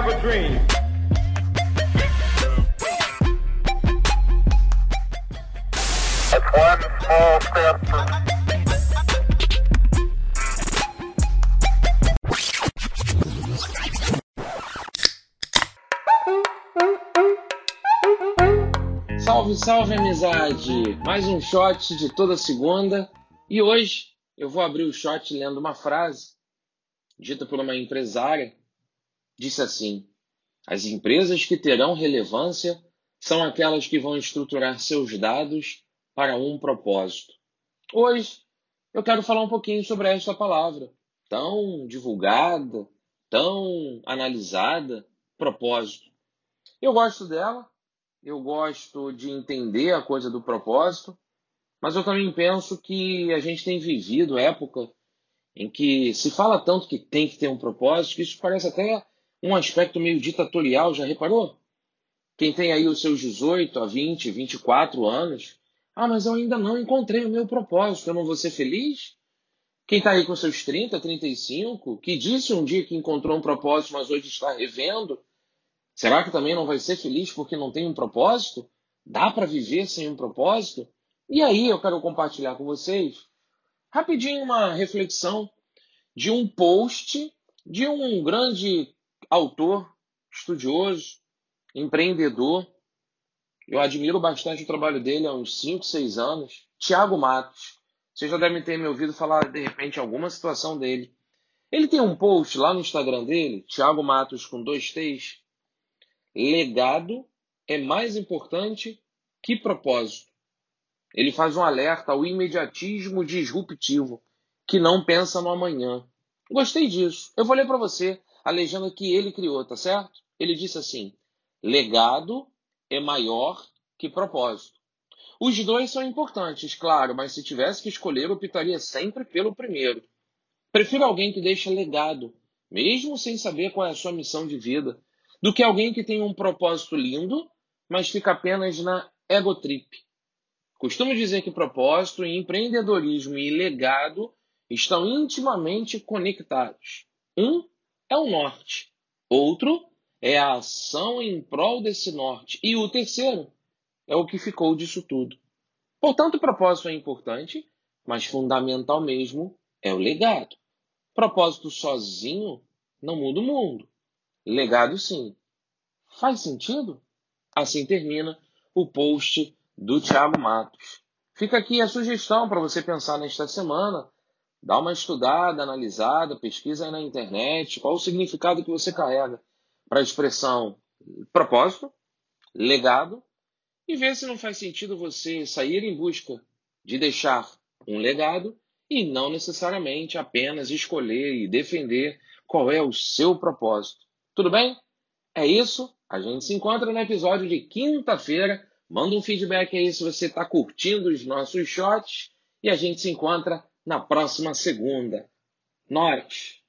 have a dream. It's one small step for Salve, salve amizade! Mais um shot de toda segunda e hoje eu vou abrir o shot lendo uma frase dita por uma empresária. Disse assim: As empresas que terão relevância são aquelas que vão estruturar seus dados para um propósito. Hoje eu quero falar um pouquinho sobre esta palavra, tão divulgada, tão analisada, propósito. Eu gosto dela, eu gosto de entender a coisa do propósito, mas eu também penso que a gente tem vivido época em que se fala tanto que tem que ter um propósito, que isso parece até um aspecto meio ditatorial, já reparou? Quem tem aí os seus 18 a 20, 24 anos, ah, mas eu ainda não encontrei o meu propósito, eu não vou ser feliz? Quem está aí com seus 30, 35, que disse um dia que encontrou um propósito, mas hoje está revendo, será que também não vai ser feliz porque não tem um propósito? Dá para viver sem um propósito? E aí eu quero compartilhar com vocês rapidinho uma reflexão de um post de um grande autor, estudioso, empreendedor. Eu admiro bastante o trabalho dele há uns 5, 6 anos. Tiago Matos. Vocês já devem ter me ouvido falar, de repente, alguma situação dele. Ele tem um post lá no Instagram dele, Tiago Matos com dois T's. Legado é mais importante que propósito. Ele faz um alerta ao imediatismo disruptivo, que não pensa no amanhã. Gostei disso. Eu vou ler para você a legenda que ele criou, tá certo? Ele disse assim: legado é maior que propósito. Os dois são importantes, claro, mas se tivesse que escolher, optaria sempre pelo primeiro. Prefiro alguém que deixa legado, mesmo sem saber qual é a sua missão de vida, do que alguém que tem um propósito lindo, mas fica apenas na egotrip. Costumo dizer que propósito, empreendedorismo e legado estão intimamente conectados. Um é o norte, outro é a ação em prol desse norte, e o terceiro é o que ficou disso tudo. Portanto, o propósito é importante, mas fundamental mesmo é o legado. Propósito sozinho não muda o mundo. Legado sim. Faz sentido? Assim termina o post do Thiago Matos. Fica aqui a sugestão para você pensar nesta semana Dá uma estudada, analisada, pesquisa aí na internet qual o significado que você carrega para a expressão propósito, legado, e ver se não faz sentido você sair em busca de deixar um legado e não necessariamente apenas escolher e defender qual é o seu propósito. Tudo bem? É isso. A gente se encontra no episódio de quinta-feira. Manda um feedback aí se você está curtindo os nossos shots e a gente se encontra na próxima segunda. Norte.